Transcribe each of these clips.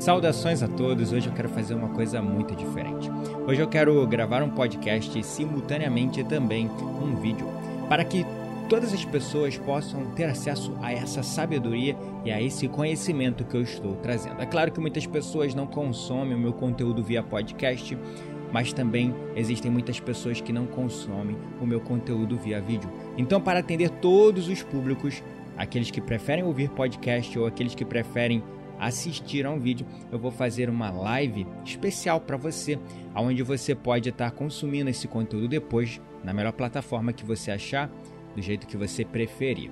Saudações a todos, hoje eu quero fazer uma coisa muito diferente. Hoje eu quero gravar um podcast e simultaneamente também um vídeo, para que todas as pessoas possam ter acesso a essa sabedoria e a esse conhecimento que eu estou trazendo. É claro que muitas pessoas não consomem o meu conteúdo via podcast, mas também existem muitas pessoas que não consomem o meu conteúdo via vídeo. Então, para atender todos os públicos, aqueles que preferem ouvir podcast ou aqueles que preferem assistir a um vídeo, eu vou fazer uma live especial para você, onde você pode estar consumindo esse conteúdo depois na melhor plataforma que você achar, do jeito que você preferir.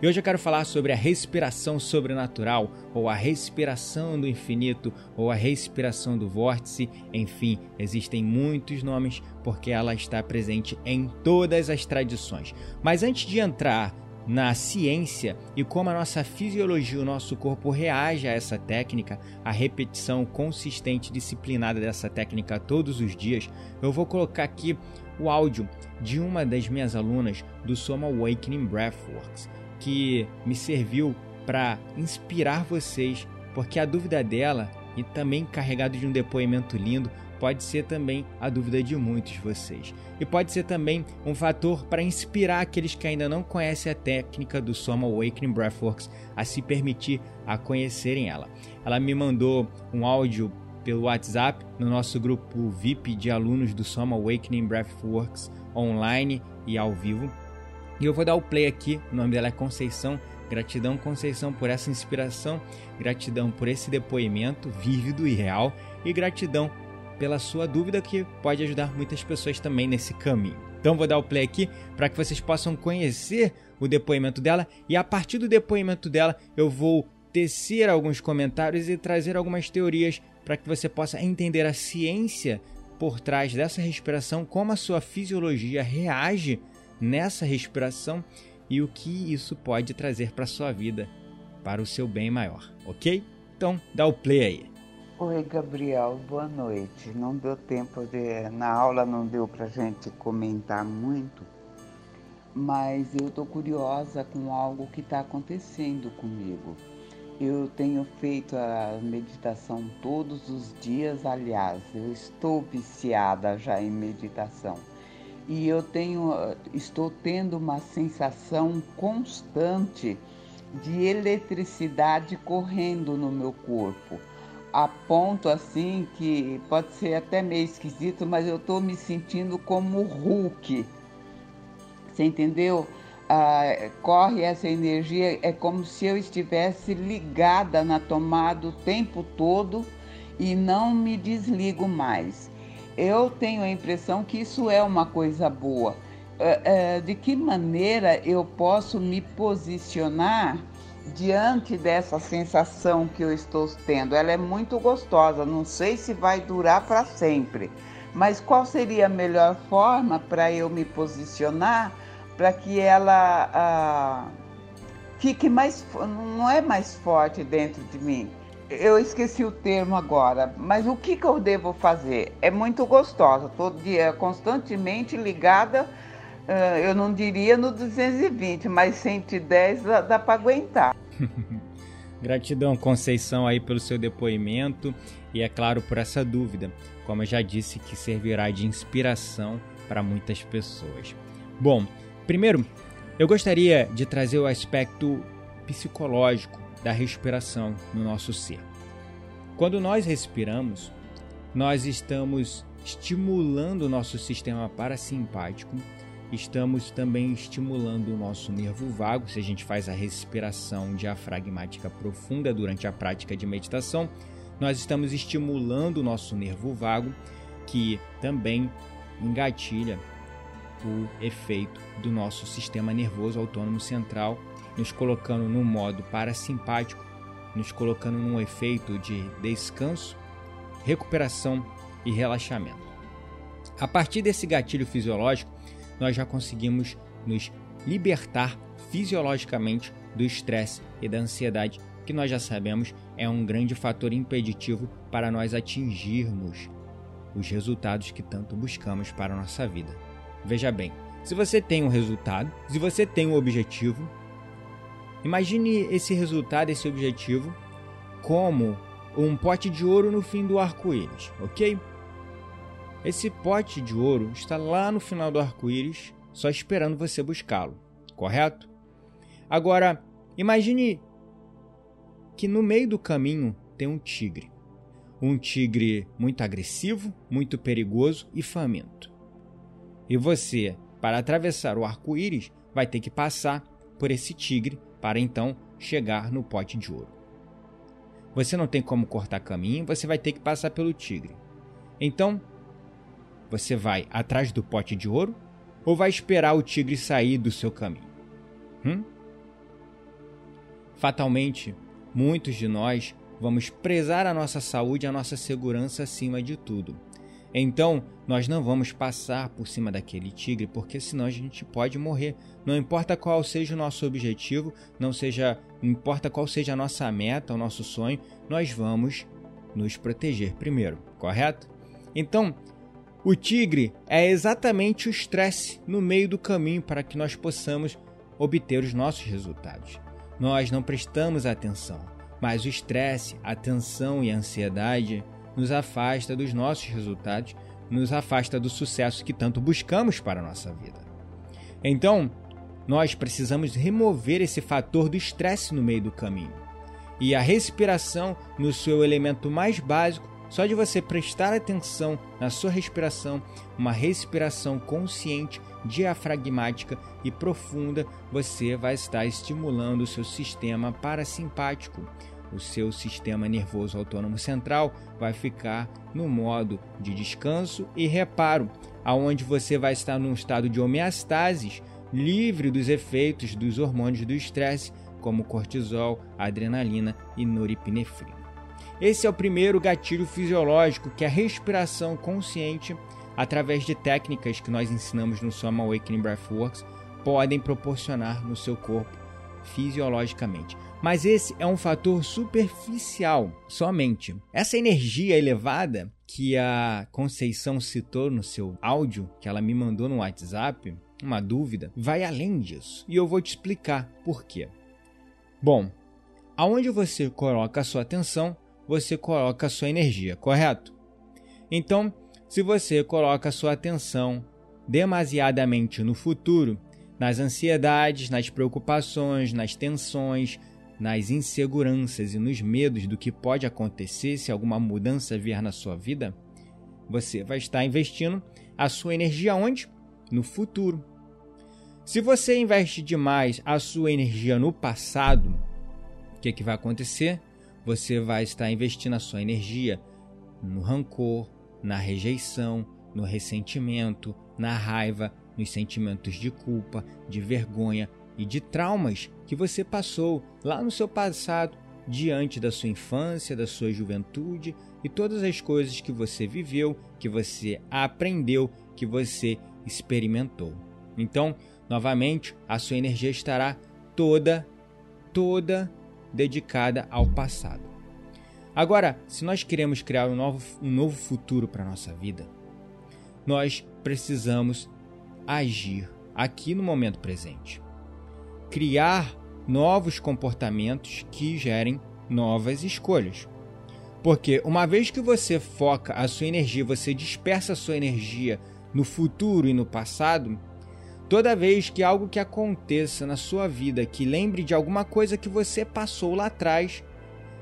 E hoje eu quero falar sobre a respiração sobrenatural, ou a respiração do infinito, ou a respiração do vórtice, enfim, existem muitos nomes porque ela está presente em todas as tradições. Mas antes de entrar na ciência e como a nossa fisiologia, o nosso corpo reage a essa técnica, a repetição consistente, disciplinada dessa técnica todos os dias, eu vou colocar aqui o áudio de uma das minhas alunas do Soma Awakening Breathworks, que me serviu para inspirar vocês, porque a dúvida dela e também carregado de um depoimento lindo pode ser também a dúvida de muitos de vocês. E pode ser também um fator para inspirar aqueles que ainda não conhecem a técnica do Soma Awakening Breathworks a se permitir a conhecerem ela. Ela me mandou um áudio pelo WhatsApp no nosso grupo VIP de alunos do Soma Awakening Breathworks online e ao vivo. E eu vou dar o play aqui, o nome dela é Conceição. Gratidão, Conceição, por essa inspiração, gratidão por esse depoimento vívido e real, e gratidão pela sua dúvida que pode ajudar muitas pessoas também nesse caminho. Então vou dar o play aqui para que vocês possam conhecer o depoimento dela e a partir do depoimento dela eu vou tecer alguns comentários e trazer algumas teorias para que você possa entender a ciência por trás dessa respiração, como a sua fisiologia reage nessa respiração e o que isso pode trazer para sua vida, para o seu bem maior, ok? Então dá o play aí. Oi, Gabriel, boa noite. Não deu tempo de. Na aula não deu para gente comentar muito, mas eu estou curiosa com algo que está acontecendo comigo. Eu tenho feito a meditação todos os dias, aliás, eu estou viciada já em meditação. E eu tenho, estou tendo uma sensação constante de eletricidade correndo no meu corpo a ponto assim que pode ser até meio esquisito, mas eu estou me sentindo como Hulk. Você entendeu? Ah, corre essa energia, é como se eu estivesse ligada na tomada o tempo todo e não me desligo mais. Eu tenho a impressão que isso é uma coisa boa. Ah, ah, de que maneira eu posso me posicionar? Diante dessa sensação que eu estou tendo. Ela é muito gostosa, não sei se vai durar para sempre, mas qual seria a melhor forma para eu me posicionar para que ela ah, fique mais, não é mais forte dentro de mim? Eu esqueci o termo agora, mas o que, que eu devo fazer? É muito gostosa, todo dia, constantemente ligada eu não diria no 220, mas 110 dá, dá para aguentar. Gratidão, Conceição, aí pelo seu depoimento e, é claro, por essa dúvida, como eu já disse, que servirá de inspiração para muitas pessoas. Bom, primeiro, eu gostaria de trazer o aspecto psicológico da respiração no nosso ser. Quando nós respiramos, nós estamos estimulando o nosso sistema parasimpático, estamos também estimulando o nosso nervo vago, se a gente faz a respiração diafragmática profunda durante a prática de meditação, nós estamos estimulando o nosso nervo vago, que também engatilha o efeito do nosso sistema nervoso autônomo central, nos colocando no modo parasimpático nos colocando num efeito de descanso, recuperação e relaxamento. A partir desse gatilho fisiológico, nós já conseguimos nos libertar fisiologicamente do estresse e da ansiedade, que nós já sabemos é um grande fator impeditivo para nós atingirmos os resultados que tanto buscamos para a nossa vida. Veja bem, se você tem um resultado, se você tem um objetivo, Imagine esse resultado, esse objetivo, como um pote de ouro no fim do arco-íris, ok? Esse pote de ouro está lá no final do arco-íris, só esperando você buscá-lo, correto? Agora, imagine que no meio do caminho tem um tigre. Um tigre muito agressivo, muito perigoso e faminto. E você, para atravessar o arco-íris, vai ter que passar por esse tigre para então chegar no pote de ouro. Você não tem como cortar caminho, você vai ter que passar pelo tigre. Então, você vai atrás do pote de ouro ou vai esperar o tigre sair do seu caminho? Hum? Fatalmente, muitos de nós vamos prezar a nossa saúde e a nossa segurança acima de tudo. Então, nós não vamos passar por cima daquele tigre, porque senão a gente pode morrer. Não importa qual seja o nosso objetivo, não seja, não importa qual seja a nossa meta, o nosso sonho, nós vamos nos proteger primeiro, correto? Então, o tigre é exatamente o estresse no meio do caminho para que nós possamos obter os nossos resultados. Nós não prestamos atenção, mas o estresse, a tensão e a ansiedade nos afasta dos nossos resultados, nos afasta do sucesso que tanto buscamos para a nossa vida. Então, nós precisamos remover esse fator do estresse no meio do caminho. E a respiração, no seu elemento mais básico, só de você prestar atenção na sua respiração, uma respiração consciente, diafragmática e profunda, você vai estar estimulando o seu sistema parasimpático, o seu sistema nervoso autônomo central vai ficar no modo de descanso e reparo, aonde você vai estar num estado de homeostase, livre dos efeitos dos hormônios do estresse, como cortisol, adrenalina e noripinefrina. Esse é o primeiro gatilho fisiológico que a respiração consciente, através de técnicas que nós ensinamos no Soma Awakening Breathworks, podem proporcionar no seu corpo fisiologicamente. Mas esse é um fator superficial somente. Essa energia elevada que a Conceição citou no seu áudio, que ela me mandou no WhatsApp, uma dúvida, vai além disso. E eu vou te explicar por quê. Bom, aonde você coloca a sua atenção, você coloca a sua energia, correto? Então, se você coloca a sua atenção demasiadamente no futuro, nas ansiedades, nas preocupações, nas tensões, nas inseguranças e nos medos do que pode acontecer se alguma mudança vier na sua vida, você vai estar investindo a sua energia onde? No futuro. Se você investe demais a sua energia no passado, o que, que vai acontecer? Você vai estar investindo a sua energia no rancor, na rejeição, no ressentimento, na raiva, nos sentimentos de culpa, de vergonha e de traumas que você passou lá no seu passado, diante da sua infância, da sua juventude e todas as coisas que você viveu, que você aprendeu, que você experimentou. Então, novamente, a sua energia estará toda, toda dedicada ao passado. Agora, se nós queremos criar um novo, um novo futuro para a nossa vida, nós precisamos agir aqui no momento presente. Criar novos comportamentos que gerem novas escolhas. Porque uma vez que você foca a sua energia, você dispersa a sua energia no futuro e no passado, toda vez que algo que aconteça na sua vida que lembre de alguma coisa que você passou lá atrás,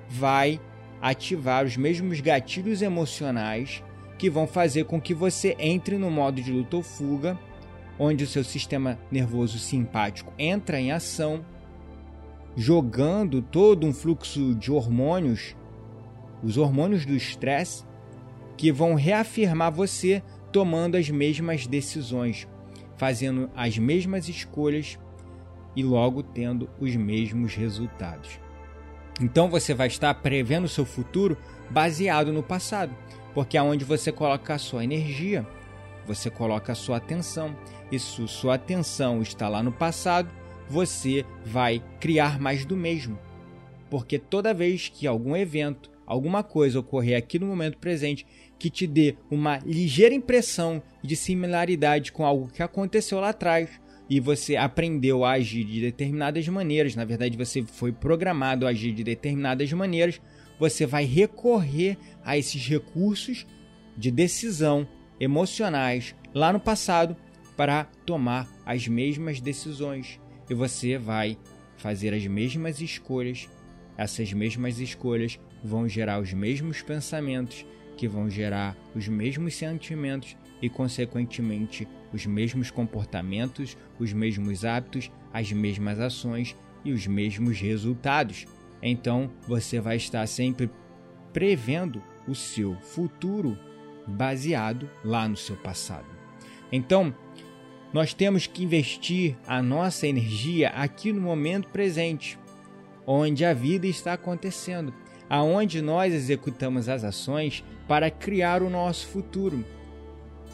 vai ativar os mesmos gatilhos emocionais que vão fazer com que você entre no modo de luta ou fuga, onde o seu sistema nervoso simpático entra em ação, jogando todo um fluxo de hormônios, os hormônios do estresse, que vão reafirmar você tomando as mesmas decisões, fazendo as mesmas escolhas e logo tendo os mesmos resultados. Então você vai estar prevendo o seu futuro baseado no passado, porque aonde você coloca a sua energia, você coloca a sua atenção. E se sua atenção está lá no passado, você vai criar mais do mesmo. Porque toda vez que algum evento, alguma coisa ocorrer aqui no momento presente que te dê uma ligeira impressão de similaridade com algo que aconteceu lá atrás, e você aprendeu a agir de determinadas maneiras, na verdade você foi programado a agir de determinadas maneiras, você vai recorrer a esses recursos de decisão emocionais lá no passado para tomar as mesmas decisões. E você vai fazer as mesmas escolhas. Essas mesmas escolhas vão gerar os mesmos pensamentos, que vão gerar os mesmos sentimentos e, consequentemente, os mesmos comportamentos, os mesmos hábitos, as mesmas ações e os mesmos resultados. Então, você vai estar sempre prevendo o seu futuro baseado lá no seu passado. Então, nós temos que investir a nossa energia aqui no momento presente, onde a vida está acontecendo, aonde nós executamos as ações para criar o nosso futuro,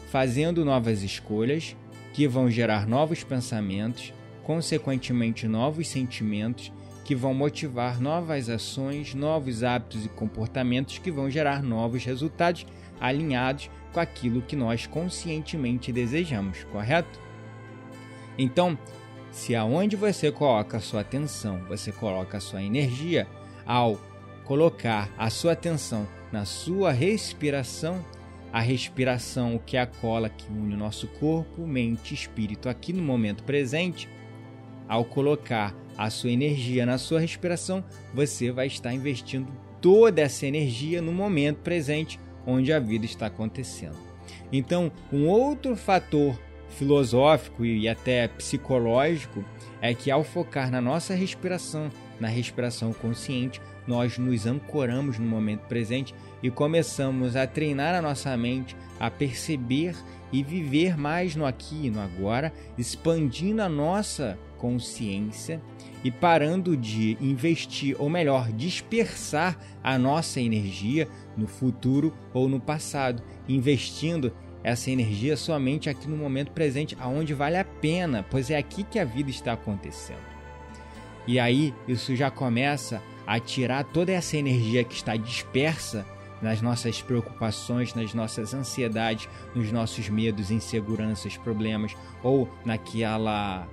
fazendo novas escolhas que vão gerar novos pensamentos, consequentemente novos sentimentos que vão motivar novas ações, novos hábitos e comportamentos que vão gerar novos resultados alinhados com aquilo que nós conscientemente desejamos, correto? Então, se aonde você coloca a sua atenção, você coloca a sua energia, ao colocar a sua atenção na sua respiração, a respiração, que é a cola que une o nosso corpo, mente e espírito aqui no momento presente, ao colocar a sua energia na sua respiração, você vai estar investindo toda essa energia no momento presente onde a vida está acontecendo. Então, um outro fator filosófico e até psicológico é que ao focar na nossa respiração, na respiração consciente, nós nos ancoramos no momento presente e começamos a treinar a nossa mente a perceber e viver mais no aqui e no agora, expandindo a nossa consciência e parando de investir, ou melhor, dispersar a nossa energia no futuro ou no passado, investindo essa energia somente aqui no momento presente, aonde vale a pena, pois é aqui que a vida está acontecendo. E aí isso já começa a tirar toda essa energia que está dispersa nas nossas preocupações, nas nossas ansiedades, nos nossos medos, inseguranças, problemas ou naquela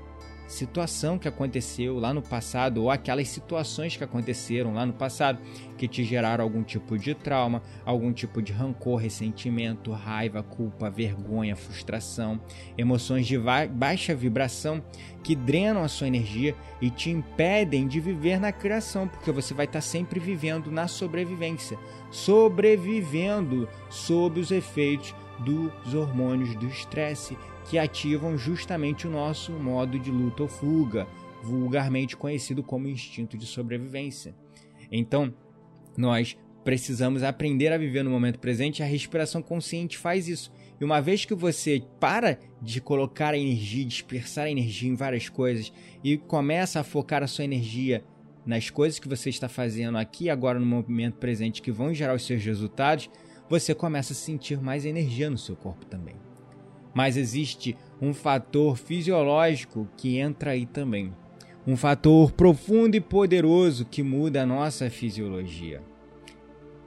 situação que aconteceu lá no passado ou aquelas situações que aconteceram lá no passado que te geraram algum tipo de trauma, algum tipo de rancor, ressentimento, raiva, culpa, vergonha, frustração, emoções de baixa vibração que drenam a sua energia e te impedem de viver na criação, porque você vai estar sempre vivendo na sobrevivência, sobrevivendo sob os efeitos dos hormônios do estresse que ativam justamente o nosso modo de luta ou fuga, vulgarmente conhecido como instinto de sobrevivência. Então, nós precisamos aprender a viver no momento presente, a respiração consciente faz isso. E uma vez que você para de colocar a energia, dispersar a energia em várias coisas e começa a focar a sua energia nas coisas que você está fazendo aqui agora no momento presente que vão gerar os seus resultados, você começa a sentir mais energia no seu corpo também mas existe um fator fisiológico que entra aí também. Um fator profundo e poderoso que muda a nossa fisiologia,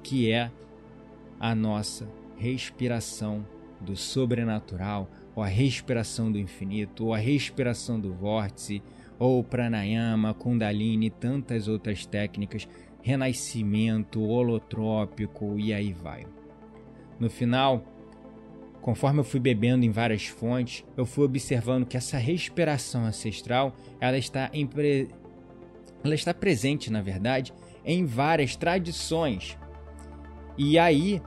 que é a nossa respiração do sobrenatural, ou a respiração do infinito, ou a respiração do vórtice, ou pranayama, kundalini, tantas outras técnicas, renascimento, holotrópico e aí vai. No final, conforme eu fui bebendo em várias fontes, eu fui observando que essa respiração ancestral, ela está em pre... ela está presente, na verdade, em várias tradições. E aí,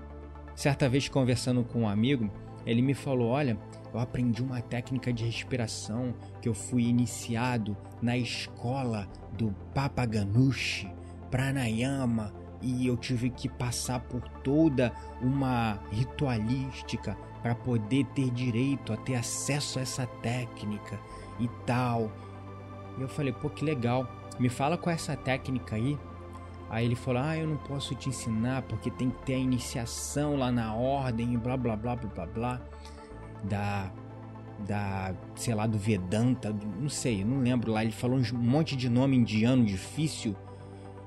certa vez conversando com um amigo, ele me falou: "Olha, eu aprendi uma técnica de respiração que eu fui iniciado na escola do Papa Ganushi, Pranayama, e eu tive que passar por toda uma ritualística para poder ter direito a ter acesso a essa técnica e tal. E eu falei, pô, que legal. Me fala qual é essa técnica aí. Aí ele falou: Ah, eu não posso te ensinar porque tem que ter a iniciação lá na ordem e blá blá blá blá blá blá. Da. Da. Sei lá, do Vedanta, do, não sei, não lembro lá. Ele falou um monte de nome indiano difícil.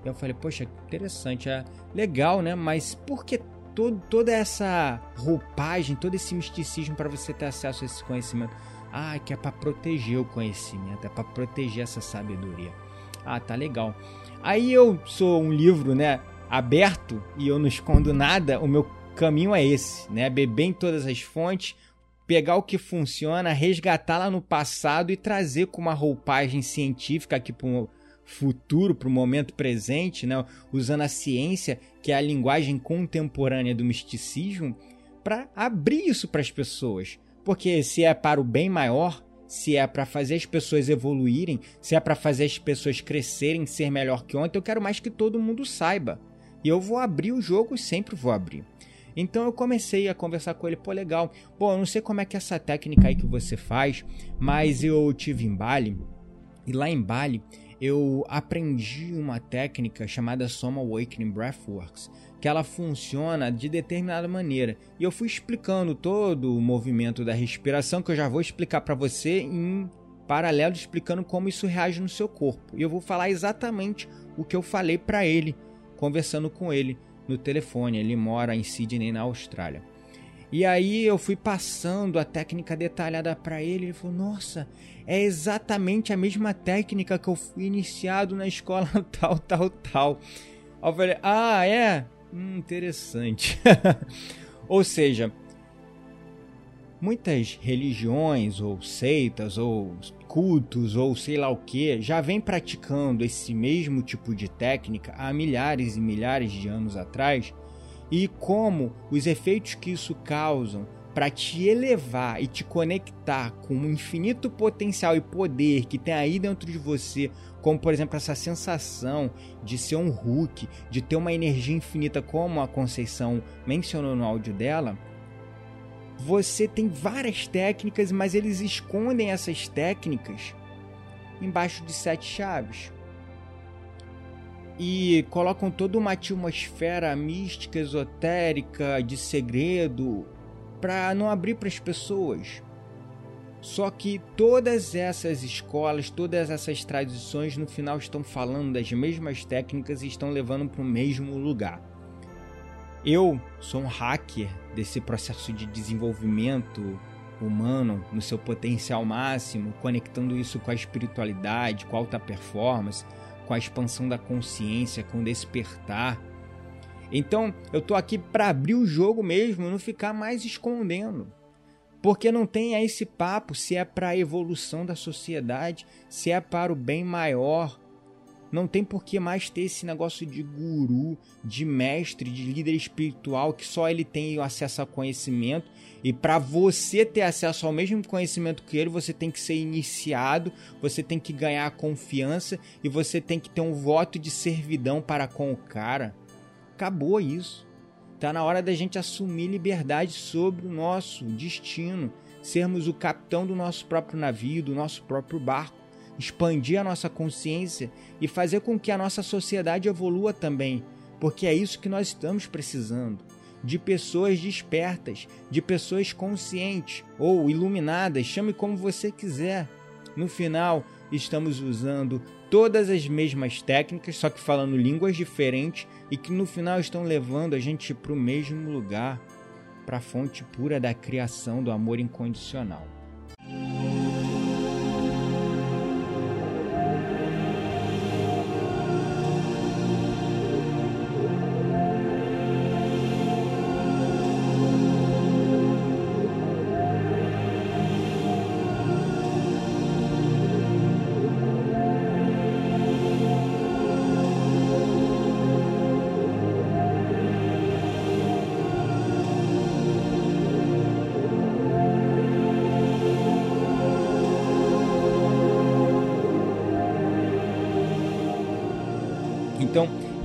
Eu falei: Poxa, interessante, é legal, né? Mas por que todo, toda essa roupagem, todo esse misticismo para você ter acesso a esse conhecimento? Ah, que é para proteger o conhecimento, é para proteger essa sabedoria. Ah, tá legal. Aí eu sou um livro, né, aberto e eu não escondo nada, o meu caminho é esse, né? Beber em todas as fontes, pegar o que funciona, resgatar lá no passado e trazer com uma roupagem científica aqui para futuro, para o momento presente, né? usando a ciência, que é a linguagem contemporânea do misticismo, para abrir isso para as pessoas. Porque se é para o bem maior, se é para fazer as pessoas evoluírem, se é para fazer as pessoas crescerem, ser melhor que ontem, eu quero mais que todo mundo saiba. E eu vou abrir o jogo e sempre vou abrir. Então eu comecei a conversar com ele, pô, legal. Bom, eu não sei como é que é essa técnica aí que você faz, mas eu tive em Bali, e lá em Bali eu aprendi uma técnica chamada Soma Awakening Breathworks, que ela funciona de determinada maneira. E eu fui explicando todo o movimento da respiração, que eu já vou explicar para você em paralelo, explicando como isso reage no seu corpo. E eu vou falar exatamente o que eu falei para ele, conversando com ele no telefone. Ele mora em Sydney, na Austrália. E aí eu fui passando a técnica detalhada para ele. Ele falou: Nossa, é exatamente a mesma técnica que eu fui iniciado na escola tal, tal, tal. Eu falei: Ah, é? Hum, interessante. ou seja, muitas religiões ou seitas ou cultos ou sei lá o que já vem praticando esse mesmo tipo de técnica há milhares e milhares de anos atrás e como os efeitos que isso causam para te elevar e te conectar com o infinito potencial e poder que tem aí dentro de você, como por exemplo essa sensação de ser um Hulk, de ter uma energia infinita, como a Conceição mencionou no áudio dela, você tem várias técnicas, mas eles escondem essas técnicas embaixo de sete chaves. E colocam toda uma atmosfera mística, esotérica, de segredo, para não abrir para as pessoas. Só que todas essas escolas, todas essas tradições, no final estão falando das mesmas técnicas e estão levando para o mesmo lugar. Eu sou um hacker desse processo de desenvolvimento humano no seu potencial máximo, conectando isso com a espiritualidade, com a alta performance, com a expansão da consciência, com o despertar então eu tô aqui para abrir o jogo mesmo, não ficar mais escondendo. Porque não tem esse papo se é para a evolução da sociedade, se é para o bem maior. Não tem por que mais ter esse negócio de guru, de mestre, de líder espiritual que só ele tem acesso ao conhecimento e para você ter acesso ao mesmo conhecimento que ele, você tem que ser iniciado, você tem que ganhar confiança e você tem que ter um voto de servidão para com o cara. Acabou isso. Tá na hora da gente assumir liberdade sobre o nosso destino, sermos o capitão do nosso próprio navio, do nosso próprio barco, expandir a nossa consciência e fazer com que a nossa sociedade evolua também, porque é isso que nós estamos precisando. De pessoas despertas, de pessoas conscientes ou iluminadas, chame como você quiser. No final, estamos usando todas as mesmas técnicas, só que falando línguas diferentes e que no final estão levando a gente para o mesmo lugar. para a fonte pura da criação do amor incondicional.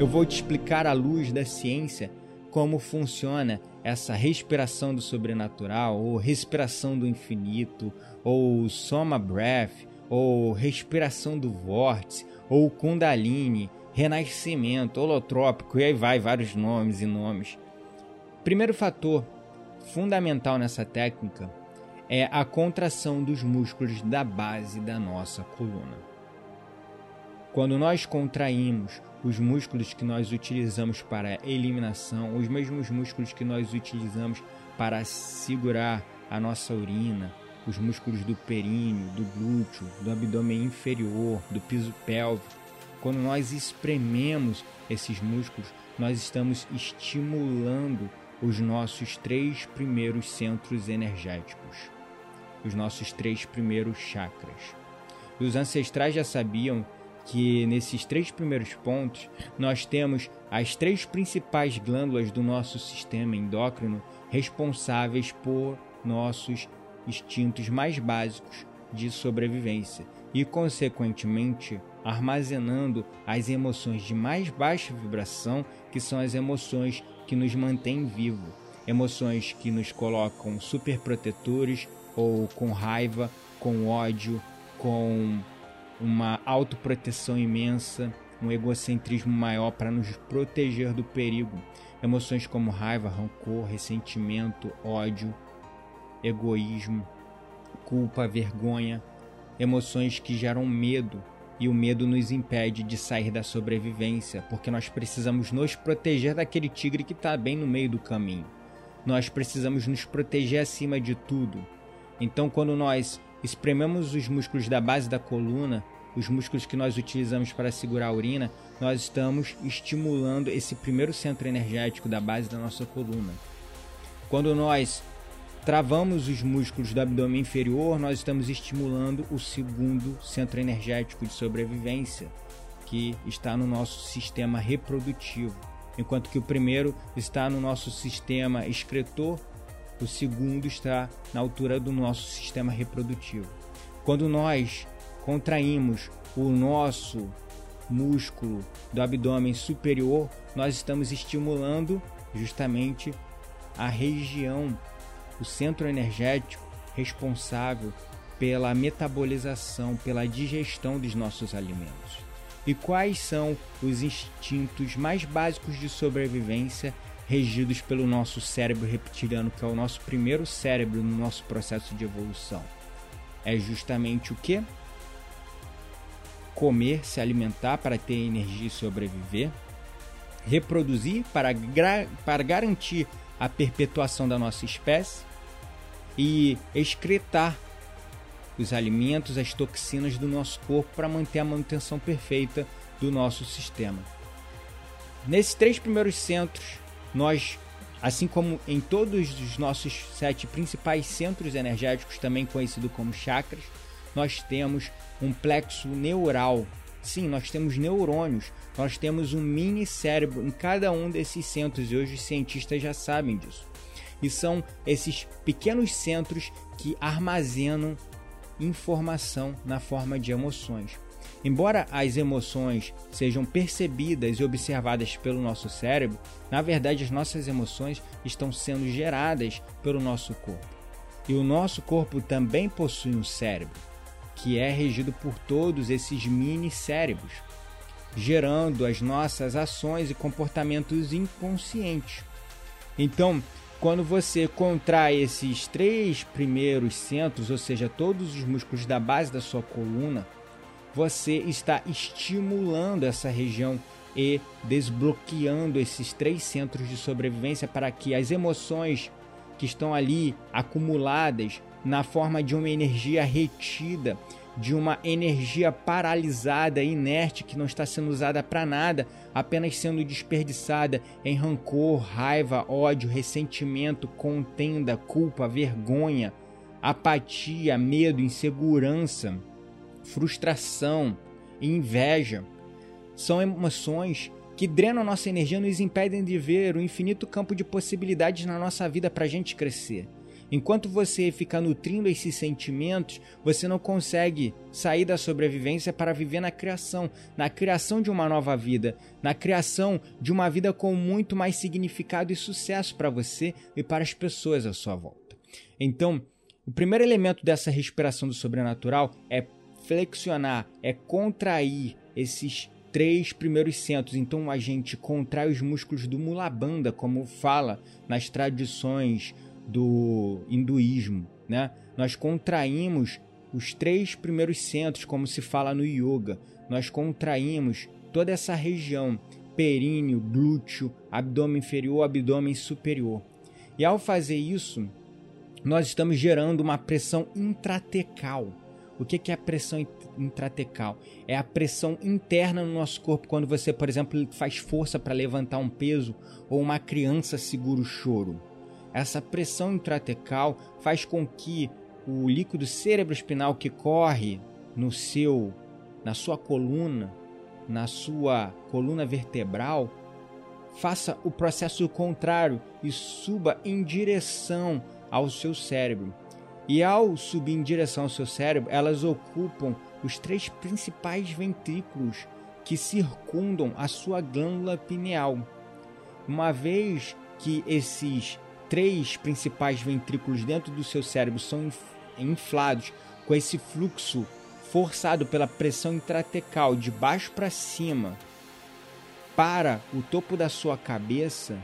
Eu vou te explicar à luz da ciência como funciona essa respiração do sobrenatural, ou respiração do infinito, ou soma breath, ou respiração do vórtice, ou kundalini, renascimento, holotrópico, e aí vai vários nomes e nomes. Primeiro fator fundamental nessa técnica é a contração dos músculos da base da nossa coluna. Quando nós contraímos os músculos que nós utilizamos para eliminação, os mesmos músculos que nós utilizamos para segurar a nossa urina, os músculos do períneo, do glúteo, do abdômen inferior, do piso pélvico. Quando nós esprememos esses músculos, nós estamos estimulando os nossos três primeiros centros energéticos, os nossos três primeiros chakras. Os ancestrais já sabiam que nesses três primeiros pontos nós temos as três principais glândulas do nosso sistema endócrino responsáveis por nossos instintos mais básicos de sobrevivência e, consequentemente, armazenando as emoções de mais baixa vibração, que são as emoções que nos mantêm vivos, emoções que nos colocam superprotetores ou com raiva, com ódio, com uma autoproteção imensa, um egocentrismo maior para nos proteger do perigo. Emoções como raiva, rancor, ressentimento, ódio, egoísmo, culpa, vergonha, emoções que geram medo e o medo nos impede de sair da sobrevivência, porque nós precisamos nos proteger daquele tigre que está bem no meio do caminho. Nós precisamos nos proteger acima de tudo. Então, quando nós esprememos os músculos da base da coluna, os músculos que nós utilizamos para segurar a urina, nós estamos estimulando esse primeiro centro energético da base da nossa coluna. Quando nós travamos os músculos do abdômen inferior, nós estamos estimulando o segundo centro energético de sobrevivência, que está no nosso sistema reprodutivo. Enquanto que o primeiro está no nosso sistema excretor, o segundo está na altura do nosso sistema reprodutivo. Quando nós contraímos o nosso músculo do abdômen superior, nós estamos estimulando justamente a região, o centro energético responsável pela metabolização, pela digestão dos nossos alimentos. E quais são os instintos mais básicos de sobrevivência regidos pelo nosso cérebro reptiliano, que é o nosso primeiro cérebro no nosso processo de evolução? É justamente o que? comer, se alimentar para ter energia e sobreviver, reproduzir para, para garantir a perpetuação da nossa espécie e excretar os alimentos, as toxinas do nosso corpo para manter a manutenção perfeita do nosso sistema. Nesses três primeiros centros, nós, assim como em todos os nossos sete principais centros energéticos, também conhecido como chakras, nós temos um plexo neural. Sim, nós temos neurônios, nós temos um mini cérebro em cada um desses centros e hoje os cientistas já sabem disso. E são esses pequenos centros que armazenam informação na forma de emoções. Embora as emoções sejam percebidas e observadas pelo nosso cérebro, na verdade as nossas emoções estão sendo geradas pelo nosso corpo. E o nosso corpo também possui um cérebro que é regido por todos esses mini cérebros, gerando as nossas ações e comportamentos inconscientes. Então, quando você contrai esses três primeiros centros, ou seja, todos os músculos da base da sua coluna, você está estimulando essa região e desbloqueando esses três centros de sobrevivência para que as emoções que estão ali acumuladas na forma de uma energia retida, de uma energia paralisada, inerte, que não está sendo usada para nada, apenas sendo desperdiçada em rancor, raiva, ódio, ressentimento, contenda, culpa, vergonha, apatia, medo, insegurança, frustração, inveja. São emoções que drenam nossa energia e nos impedem de ver o infinito campo de possibilidades na nossa vida para a gente crescer. Enquanto você fica nutrindo esses sentimentos, você não consegue sair da sobrevivência para viver na criação, na criação de uma nova vida, na criação de uma vida com muito mais significado e sucesso para você e para as pessoas à sua volta. Então, o primeiro elemento dessa respiração do sobrenatural é flexionar, é contrair esses três primeiros centros. Então a gente contrai os músculos do mulabanda, como fala nas tradições do hinduísmo, né? Nós contraímos os três primeiros centros, como se fala no yoga. Nós contraímos toda essa região, períneo, glúteo, abdômen inferior, abdômen superior. E ao fazer isso, nós estamos gerando uma pressão intratecal. O que é a pressão intratecal? É a pressão interna no nosso corpo quando você, por exemplo, faz força para levantar um peso ou uma criança segura o choro. Essa pressão intratecal faz com que o líquido cerebroespinal que corre no seu na sua coluna, na sua coluna vertebral, faça o processo contrário e suba em direção ao seu cérebro. E ao subir em direção ao seu cérebro, elas ocupam os três principais ventrículos que circundam a sua glândula pineal. Uma vez que esses três principais ventrículos dentro do seu cérebro são inflados com esse fluxo forçado pela pressão intratecal de baixo para cima para o topo da sua cabeça,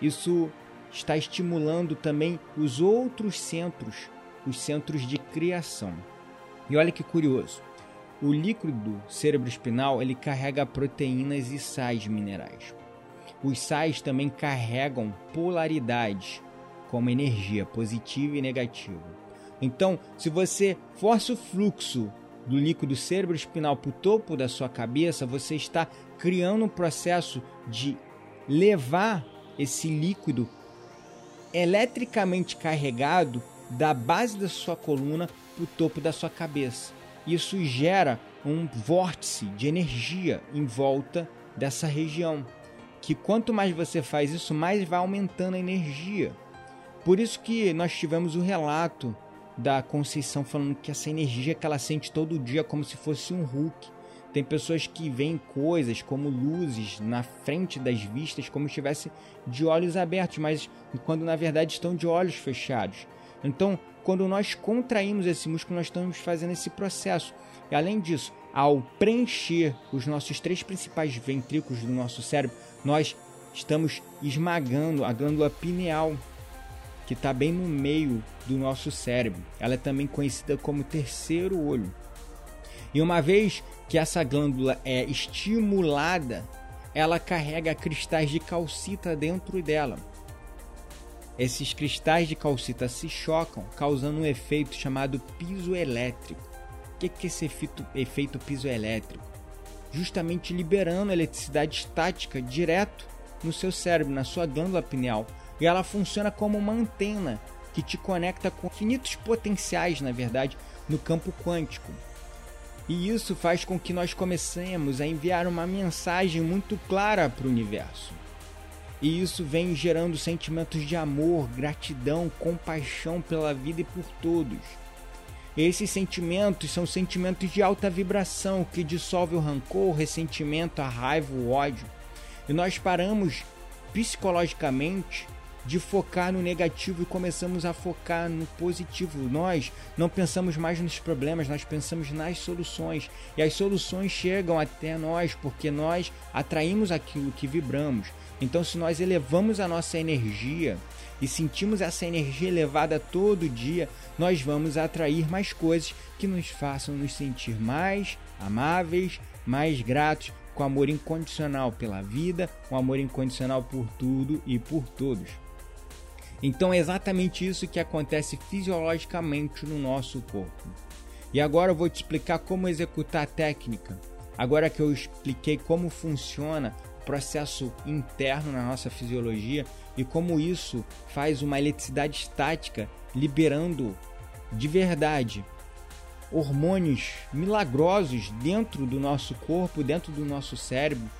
isso está estimulando também os outros centros, os centros de criação. E olha que curioso. O líquido cerebroespinal ele carrega proteínas e sais minerais. Os sais também carregam polaridades, como energia positiva e negativa. Então, se você força o fluxo do líquido cerebroespinal para o topo da sua cabeça, você está criando um processo de levar esse líquido eletricamente carregado da base da sua coluna para o topo da sua cabeça. Isso gera um vórtice de energia em volta dessa região que quanto mais você faz isso, mais vai aumentando a energia. Por isso que nós tivemos o relato da Conceição falando que essa energia que ela sente todo dia como se fosse um Hulk. Tem pessoas que veem coisas como luzes na frente das vistas como se estivesse de olhos abertos, mas quando na verdade estão de olhos fechados. Então, quando nós contraímos esse músculo, nós estamos fazendo esse processo. E além disso, ao preencher os nossos três principais ventrículos do nosso cérebro, nós estamos esmagando a glândula pineal, que está bem no meio do nosso cérebro. Ela é também conhecida como terceiro olho. E uma vez que essa glândula é estimulada, ela carrega cristais de calcita dentro dela. Esses cristais de calcita se chocam, causando um efeito chamado piso elétrico. O que é esse efeito, efeito pisoelétrico? justamente liberando eletricidade estática direto no seu cérebro, na sua glândula pineal. E ela funciona como uma antena que te conecta com infinitos potenciais, na verdade, no campo quântico. E isso faz com que nós comecemos a enviar uma mensagem muito clara para o universo. E isso vem gerando sentimentos de amor, gratidão, compaixão pela vida e por todos. Esses sentimentos são sentimentos de alta vibração que dissolve o rancor, o ressentimento, a raiva, o ódio. E nós paramos psicologicamente de focar no negativo e começamos a focar no positivo. Nós não pensamos mais nos problemas, nós pensamos nas soluções. E as soluções chegam até nós porque nós atraímos aquilo que vibramos. Então, se nós elevamos a nossa energia e sentimos essa energia elevada todo dia, nós vamos atrair mais coisas que nos façam nos sentir mais amáveis, mais gratos, com amor incondicional pela vida, com amor incondicional por tudo e por todos. Então é exatamente isso que acontece fisiologicamente no nosso corpo. E agora eu vou te explicar como executar a técnica. Agora que eu expliquei como funciona o processo interno na nossa fisiologia e como isso faz uma eletricidade estática liberando de verdade hormônios milagrosos dentro do nosso corpo, dentro do nosso cérebro,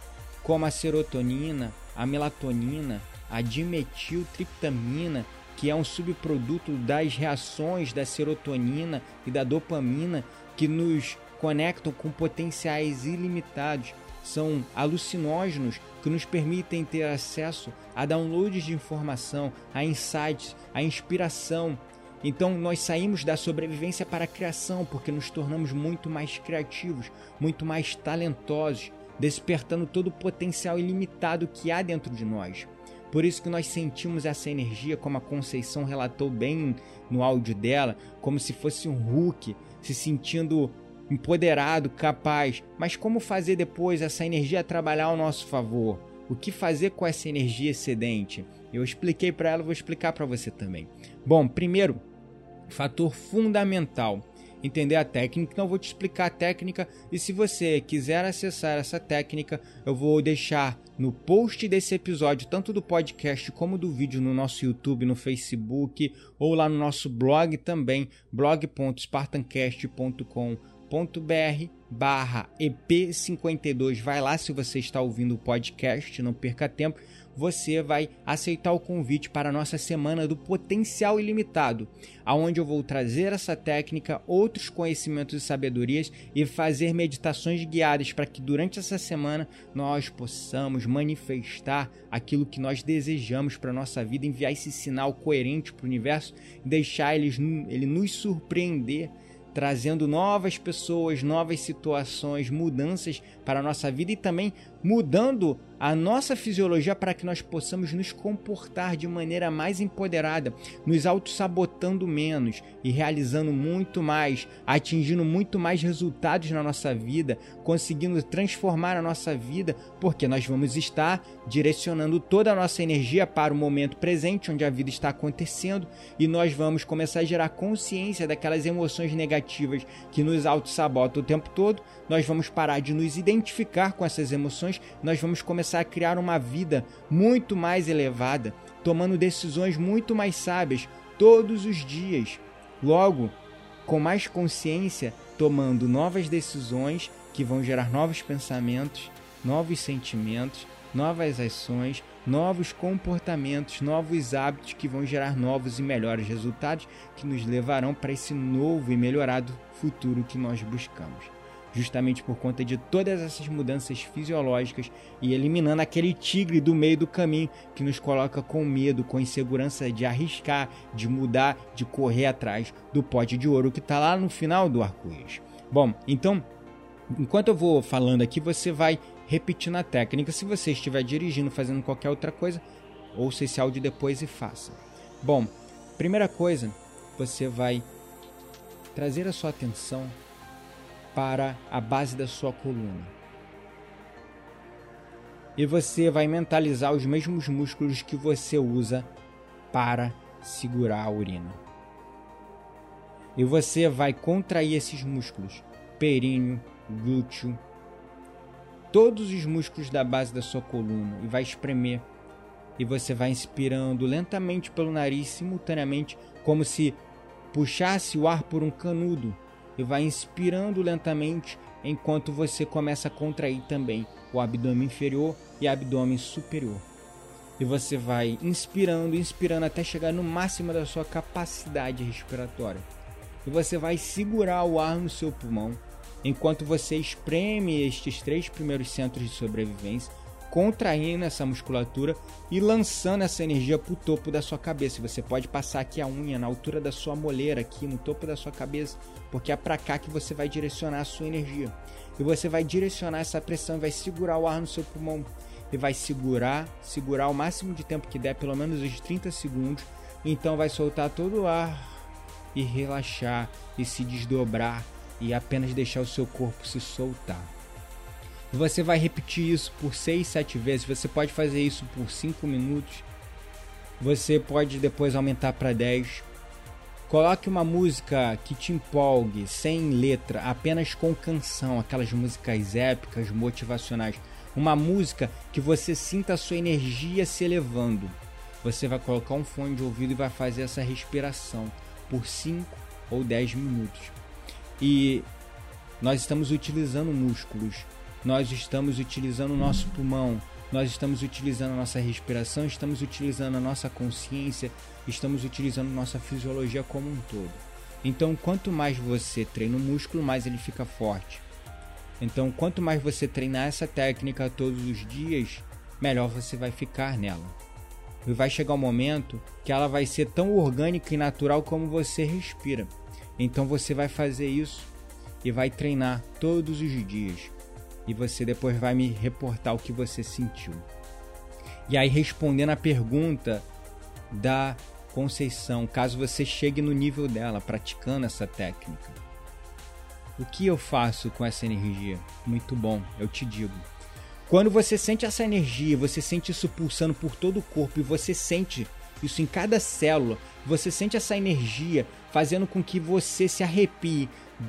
como a serotonina, a melatonina, a dimetiltriptamina, que é um subproduto das reações da serotonina e da dopamina que nos conectam com potenciais ilimitados. São alucinógenos que nos permitem ter acesso a downloads de informação, a insights, a inspiração. Então nós saímos da sobrevivência para a criação porque nos tornamos muito mais criativos, muito mais talentosos, despertando todo o potencial ilimitado que há dentro de nós. Por isso que nós sentimos essa energia, como a Conceição relatou bem no áudio dela, como se fosse um Hulk se sentindo empoderado, capaz. Mas como fazer depois essa energia trabalhar ao nosso favor? O que fazer com essa energia excedente? Eu expliquei para ela, vou explicar para você também. Bom, primeiro, fator fundamental entender a técnica, então eu vou te explicar a técnica e se você quiser acessar essa técnica, eu vou deixar no post desse episódio, tanto do podcast como do vídeo no nosso YouTube, no Facebook ou lá no nosso blog também, blog.spartancast.com.br barra EP52. Vai lá se você está ouvindo o podcast, não perca tempo. Você vai aceitar o convite para a nossa semana do potencial ilimitado, aonde eu vou trazer essa técnica, outros conhecimentos e sabedorias e fazer meditações guiadas para que durante essa semana nós possamos manifestar aquilo que nós desejamos para nossa vida, enviar esse sinal coerente para o universo, deixar ele, ele nos surpreender trazendo novas pessoas, novas situações, mudanças para a nossa vida e também mudando a nossa fisiologia para que nós possamos nos comportar de maneira mais empoderada, nos auto-sabotando menos e realizando muito mais, atingindo muito mais resultados na nossa vida, conseguindo transformar a nossa vida, porque nós vamos estar direcionando toda a nossa energia para o momento presente, onde a vida está acontecendo, e nós vamos começar a gerar consciência daquelas emoções negativas que nos auto-sabotam o tempo todo, nós vamos parar de nos identificar com essas emoções, nós vamos começar a criar uma vida muito mais elevada, tomando decisões muito mais sábias todos os dias. Logo, com mais consciência, tomando novas decisões que vão gerar novos pensamentos, novos sentimentos, novas ações, novos comportamentos, novos hábitos que vão gerar novos e melhores resultados que nos levarão para esse novo e melhorado futuro que nós buscamos justamente por conta de todas essas mudanças fisiológicas e eliminando aquele tigre do meio do caminho que nos coloca com medo, com insegurança de arriscar, de mudar, de correr atrás do pote de ouro que está lá no final do arco-íris. Bom, então, enquanto eu vou falando aqui, você vai repetindo a técnica. Se você estiver dirigindo, fazendo qualquer outra coisa, ouça esse áudio depois e faça. Bom, primeira coisa, você vai trazer a sua atenção para a base da sua coluna. E você vai mentalizar os mesmos músculos que você usa para segurar a urina. E você vai contrair esses músculos, períneo, glúteo, todos os músculos da base da sua coluna e vai espremer. E você vai inspirando lentamente pelo nariz, simultaneamente, como se puxasse o ar por um canudo e vai inspirando lentamente enquanto você começa a contrair também o abdômen inferior e abdômen superior. E você vai inspirando, inspirando até chegar no máximo da sua capacidade respiratória. E você vai segurar o ar no seu pulmão enquanto você espreme estes três primeiros centros de sobrevivência contraindo essa musculatura e lançando essa energia para o topo da sua cabeça. Você pode passar aqui a unha na altura da sua moleira, aqui no topo da sua cabeça, porque é para cá que você vai direcionar a sua energia. E você vai direcionar essa pressão e vai segurar o ar no seu pulmão. E vai segurar, segurar o máximo de tempo que der, pelo menos uns 30 segundos. Então vai soltar todo o ar e relaxar e se desdobrar e apenas deixar o seu corpo se soltar. Você vai repetir isso por 6, 7 vezes. Você pode fazer isso por 5 minutos. Você pode depois aumentar para 10. Coloque uma música que te empolgue, sem letra, apenas com canção, aquelas músicas épicas, motivacionais. Uma música que você sinta a sua energia se elevando. Você vai colocar um fone de ouvido e vai fazer essa respiração por 5 ou 10 minutos. E nós estamos utilizando músculos, nós estamos utilizando o nosso pulmão, nós estamos utilizando a nossa respiração, estamos utilizando a nossa consciência, estamos utilizando nossa fisiologia como um todo. Então, quanto mais você treina o músculo, mais ele fica forte. Então, quanto mais você treinar essa técnica todos os dias, melhor você vai ficar nela. E vai chegar um momento que ela vai ser tão orgânica e natural como você respira. Então, você vai fazer isso e vai treinar todos os dias e você depois vai me reportar o que você sentiu. E aí, respondendo a pergunta da Conceição, caso você chegue no nível dela praticando essa técnica, o que eu faço com essa energia? Muito bom, eu te digo. Quando você sente essa energia, você sente isso pulsando por todo o corpo e você sente isso em cada célula, você sente essa energia fazendo com que você se arrepie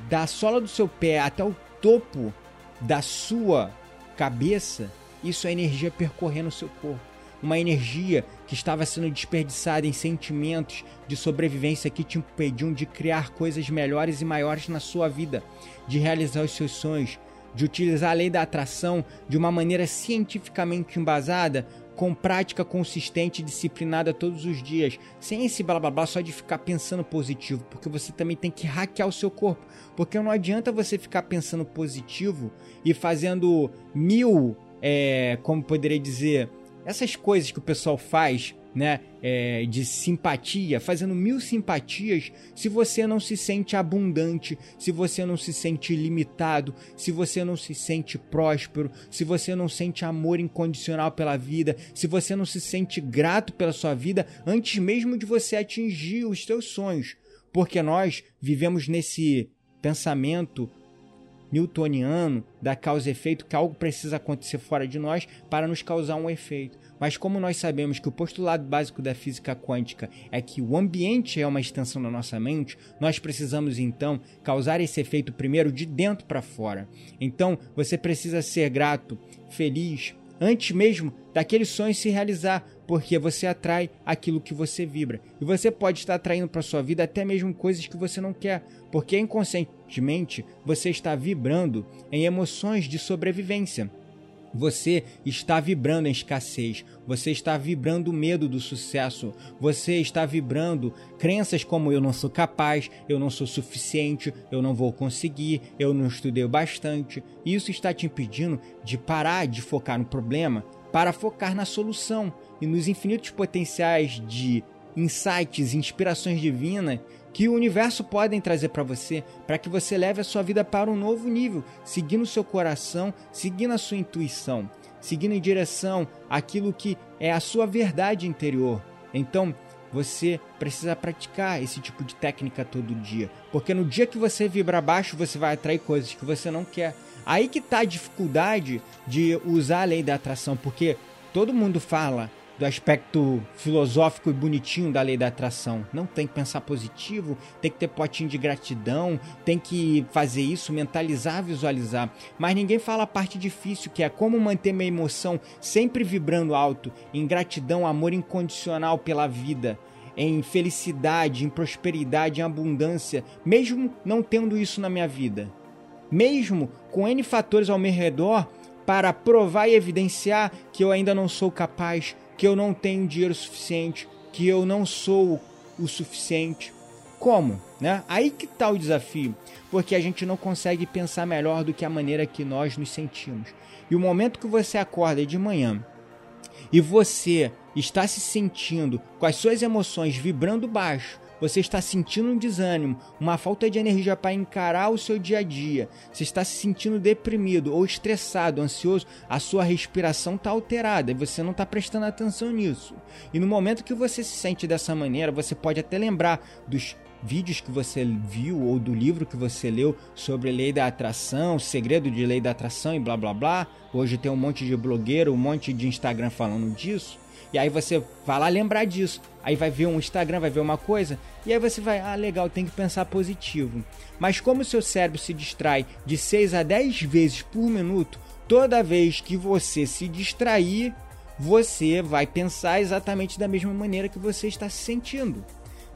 da sola do seu pé até o topo da sua cabeça, isso é energia percorrendo o seu corpo. Uma energia que estava sendo desperdiçada em sentimentos de sobrevivência que te impediam de criar coisas melhores e maiores na sua vida, de realizar os seus sonhos, de utilizar a lei da atração de uma maneira cientificamente embasada com prática consistente e disciplinada todos os dias, sem esse blá blá blá só de ficar pensando positivo, porque você também tem que hackear o seu corpo, porque não adianta você ficar pensando positivo e fazendo mil, é, como poderia dizer, essas coisas que o pessoal faz né, é, de simpatia, fazendo mil simpatias, se você não se sente abundante, se você não se sente limitado, se você não se sente próspero, se você não sente amor incondicional pela vida, se você não se sente grato pela sua vida antes mesmo de você atingir os seus sonhos, porque nós vivemos nesse pensamento newtoniano da causa e efeito que algo precisa acontecer fora de nós para nos causar um efeito. Mas como nós sabemos que o postulado básico da física quântica é que o ambiente é uma extensão da nossa mente, nós precisamos então causar esse efeito primeiro de dentro para fora. Então, você precisa ser grato, feliz, antes mesmo daquele sonho se realizar, porque você atrai aquilo que você vibra. E você pode estar atraindo para sua vida até mesmo coisas que você não quer, porque inconscientemente você está vibrando em emoções de sobrevivência. Você está vibrando em escassez, você está vibrando o medo do sucesso, você está vibrando crenças como eu não sou capaz, eu não sou suficiente, eu não vou conseguir, eu não estudei bastante. Isso está te impedindo de parar de focar no problema para focar na solução e nos infinitos potenciais de insights, inspirações divinas que o universo podem trazer para você, para que você leve a sua vida para um novo nível, seguindo o seu coração, seguindo a sua intuição, seguindo em direção àquilo que é a sua verdade interior. Então, você precisa praticar esse tipo de técnica todo dia, porque no dia que você vibra baixo, você vai atrair coisas que você não quer. Aí que está a dificuldade de usar a lei da atração, porque todo mundo fala do aspecto filosófico e bonitinho da lei da atração. Não tem que pensar positivo, tem que ter potinho de gratidão, tem que fazer isso, mentalizar, visualizar. Mas ninguém fala a parte difícil, que é como manter minha emoção sempre vibrando alto, em gratidão, amor incondicional pela vida em felicidade, em prosperidade, em abundância, mesmo não tendo isso na minha vida. Mesmo com N fatores ao meu redor para provar e evidenciar que eu ainda não sou capaz, que eu não tenho dinheiro suficiente, que eu não sou o suficiente. Como? Né? Aí que está o desafio, porque a gente não consegue pensar melhor do que a maneira que nós nos sentimos. E o momento que você acorda de manhã e você está se sentindo com as suas emoções vibrando baixo, você está sentindo um desânimo, uma falta de energia para encarar o seu dia a dia, você está se sentindo deprimido ou estressado, ansioso, a sua respiração está alterada e você não está prestando atenção nisso. E no momento que você se sente dessa maneira, você pode até lembrar dos vídeos que você viu ou do livro que você leu sobre lei da atração, segredo de lei da atração e blá blá blá. Hoje tem um monte de blogueiro, um monte de Instagram falando disso. E aí você vai lá lembrar disso. Aí vai ver um Instagram, vai ver uma coisa, e aí você vai, ah, legal, tem que pensar positivo. Mas como o seu cérebro se distrai de 6 a 10 vezes por minuto, toda vez que você se distrair, você vai pensar exatamente da mesma maneira que você está se sentindo.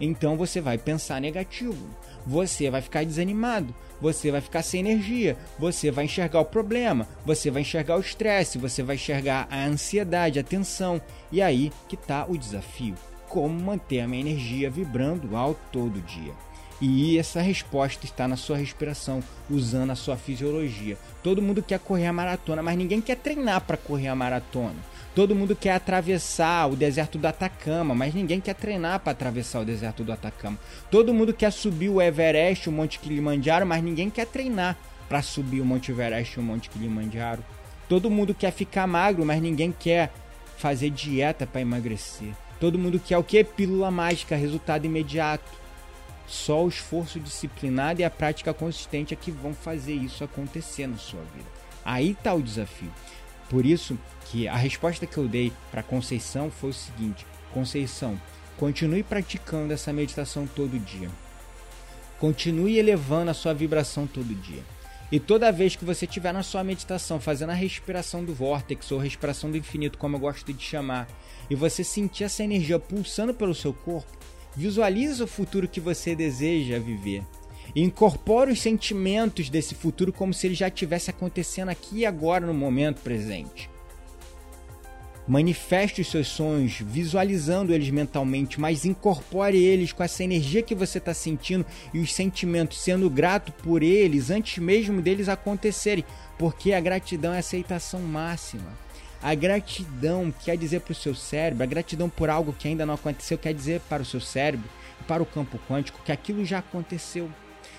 Então você vai pensar negativo, você vai ficar desanimado, você vai ficar sem energia, você vai enxergar o problema, você vai enxergar o estresse, você vai enxergar a ansiedade, a tensão. E aí que está o desafio: como manter a minha energia vibrando alto todo dia. E essa resposta está na sua respiração, usando a sua fisiologia. Todo mundo quer correr a maratona, mas ninguém quer treinar para correr a maratona. Todo mundo quer atravessar o deserto do Atacama, mas ninguém quer treinar para atravessar o deserto do Atacama. Todo mundo quer subir o Everest, o Monte Kilimanjaro, mas ninguém quer treinar para subir o Monte Everest o Monte Kilimanjaro. Todo mundo quer ficar magro, mas ninguém quer fazer dieta para emagrecer. Todo mundo quer o que? Pílula mágica, resultado imediato. Só o esforço disciplinado e a prática consistente é que vão fazer isso acontecer na sua vida. Aí está o desafio. Por isso que a resposta que eu dei para Conceição foi o seguinte: Conceição, continue praticando essa meditação todo dia. Continue elevando a sua vibração todo dia. E toda vez que você estiver na sua meditação fazendo a respiração do vórtex ou respiração do infinito, como eu gosto de chamar, e você sentir essa energia pulsando pelo seu corpo, visualize o futuro que você deseja viver e incorpore os sentimentos desse futuro como se ele já estivesse acontecendo aqui e agora no momento presente. Manifeste os seus sonhos, visualizando eles mentalmente, mas incorpore eles com essa energia que você está sentindo e os sentimentos, sendo grato por eles antes mesmo deles acontecerem, porque a gratidão é a aceitação máxima. A gratidão quer dizer para o seu cérebro, a gratidão por algo que ainda não aconteceu quer dizer para o seu cérebro e para o campo quântico que aquilo já aconteceu.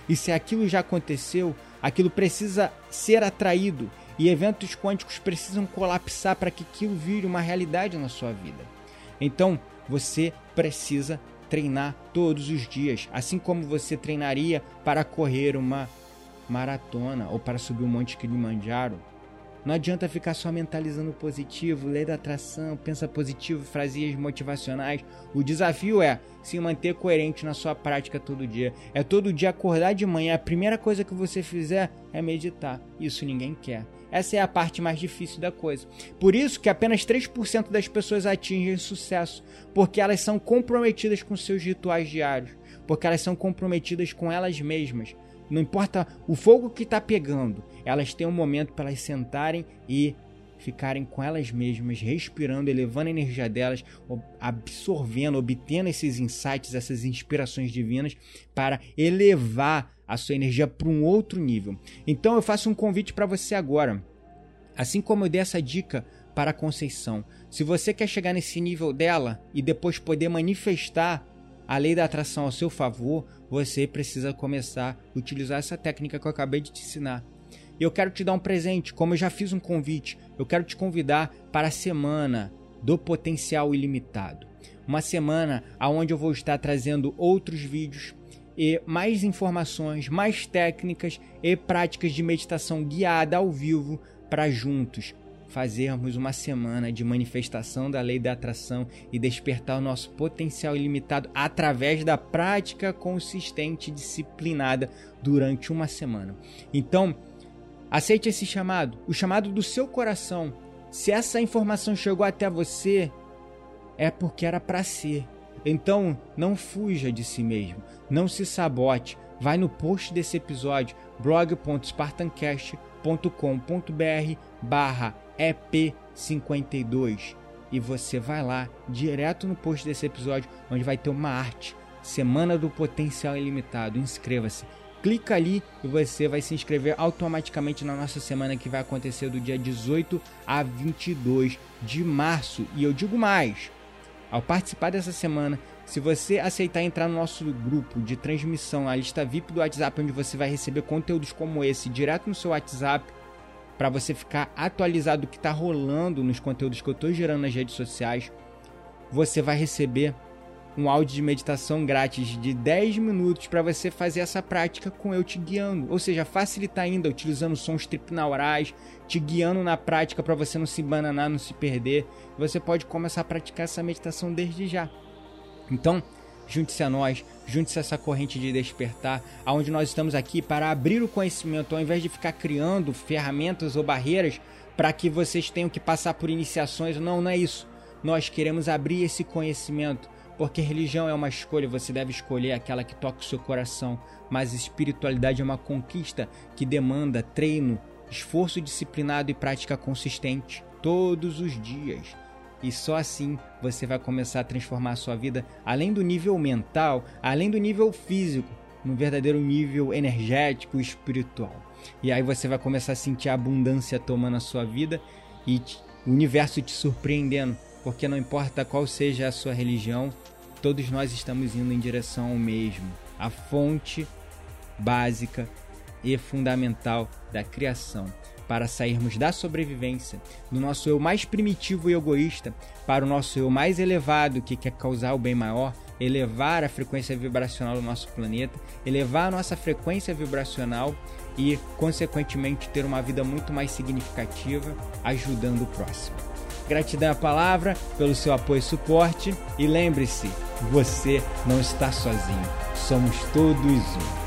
E se aquilo já aconteceu, aquilo precisa ser atraído e eventos quânticos precisam colapsar para que aquilo vire uma realidade na sua vida. Então, você precisa treinar todos os dias, assim como você treinaria para correr uma maratona ou para subir o Monte Kilimanjaro. Não adianta ficar só mentalizando positivo, lei da atração, pensa positivo, frases motivacionais. O desafio é se manter coerente na sua prática todo dia. É todo dia acordar de manhã, a primeira coisa que você fizer é meditar. Isso ninguém quer. Essa é a parte mais difícil da coisa. Por isso que apenas 3% das pessoas atingem sucesso, porque elas são comprometidas com seus rituais diários, porque elas são comprometidas com elas mesmas. Não importa o fogo que está pegando, elas têm um momento para elas sentarem e ficarem com elas mesmas, respirando, elevando a energia delas, absorvendo, obtendo esses insights, essas inspirações divinas para elevar a sua energia para um outro nível. Então eu faço um convite para você agora. Assim como eu dei essa dica para a Conceição, se você quer chegar nesse nível dela e depois poder manifestar a lei da atração ao seu favor, você precisa começar a utilizar essa técnica que eu acabei de te ensinar. E eu quero te dar um presente, como eu já fiz um convite, eu quero te convidar para a semana do potencial ilimitado. Uma semana onde eu vou estar trazendo outros vídeos e mais informações, mais técnicas e práticas de meditação guiada ao vivo para juntos fazermos uma semana de manifestação da lei da atração e despertar o nosso potencial ilimitado através da prática consistente e disciplinada durante uma semana. Então, aceite esse chamado, o chamado do seu coração. Se essa informação chegou até você, é porque era para ser. Então, não fuja de si mesmo, não se sabote. Vai no post desse episódio, blog.spartancast.com.br barra EP52 e você vai lá direto no post desse episódio onde vai ter uma arte Semana do Potencial Ilimitado. Inscreva-se. Clica ali e você vai se inscrever automaticamente na nossa semana que vai acontecer do dia 18 a 22 de março. E eu digo mais: ao participar dessa semana, se você aceitar entrar no nosso grupo de transmissão, a lista VIP do WhatsApp, onde você vai receber conteúdos como esse direto no seu WhatsApp, para você ficar atualizado do que está rolando nos conteúdos que eu estou gerando nas redes sociais, você vai receber um áudio de meditação grátis de 10 minutos para você fazer essa prática com eu te guiando. Ou seja, facilitar ainda utilizando sons tripnaurais, te guiando na prática para você não se bananar, não se perder. Você pode começar a praticar essa meditação desde já. Então, junte-se a nós, junte-se a essa corrente de despertar, aonde nós estamos aqui para abrir o conhecimento, ao invés de ficar criando ferramentas ou barreiras para que vocês tenham que passar por iniciações. Não, não é isso. Nós queremos abrir esse conhecimento porque religião é uma escolha, você deve escolher aquela que toca o seu coração, mas espiritualidade é uma conquista que demanda treino, esforço disciplinado e prática consistente todos os dias. E só assim você vai começar a transformar a sua vida além do nível mental, além do nível físico, no verdadeiro nível energético e espiritual. E aí você vai começar a sentir a abundância tomando a sua vida e o universo te surpreendendo, porque não importa qual seja a sua religião, todos nós estamos indo em direção ao mesmo, a fonte básica e fundamental da criação, para sairmos da sobrevivência, do nosso eu mais primitivo e egoísta, para o nosso eu mais elevado que quer causar o bem maior, elevar a frequência vibracional do nosso planeta, elevar a nossa frequência vibracional e, consequentemente, ter uma vida muito mais significativa, ajudando o próximo. Gratidão à palavra pelo seu apoio e suporte. E lembre-se, você não está sozinho. Somos todos um.